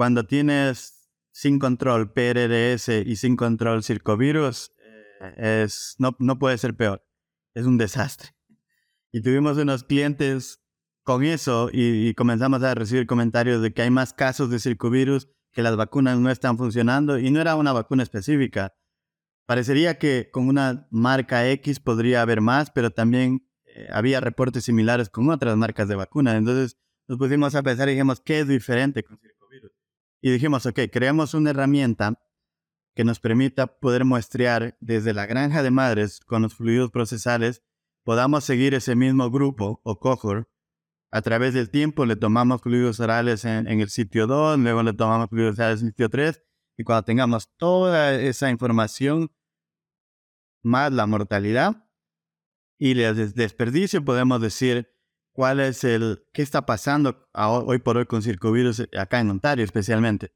cuando tienes sin control PRRS y sin control circovirus, eh, es, no, no puede ser peor. Es un desastre. Y tuvimos unos clientes con eso y, comenzamos a recibir comentarios de que hay más casos de circovirus, que las vacunas no están funcionando y no era una vacuna específica. Parecería que con una marca X podría haber más, pero también eh, había reportes similares con otras marcas de vacunas. Entonces nos pusimos a pensar y dijimos, ¿qué es diferente con circovirus? Y dijimos, ok, creamos una herramienta que nos permita poder muestrear desde la granja de madres con los fluidos procesales, podamos seguir ese mismo grupo o cohort a través del tiempo. Le tomamos fluidos orales en, el sitio 2, luego le tomamos fluidos orales en el sitio 3, y cuando tengamos toda esa información, más la mortalidad y el desperdicio, podemos decir cuál es el, qué está pasando hoy por hoy con circovirus acá en Ontario especialmente.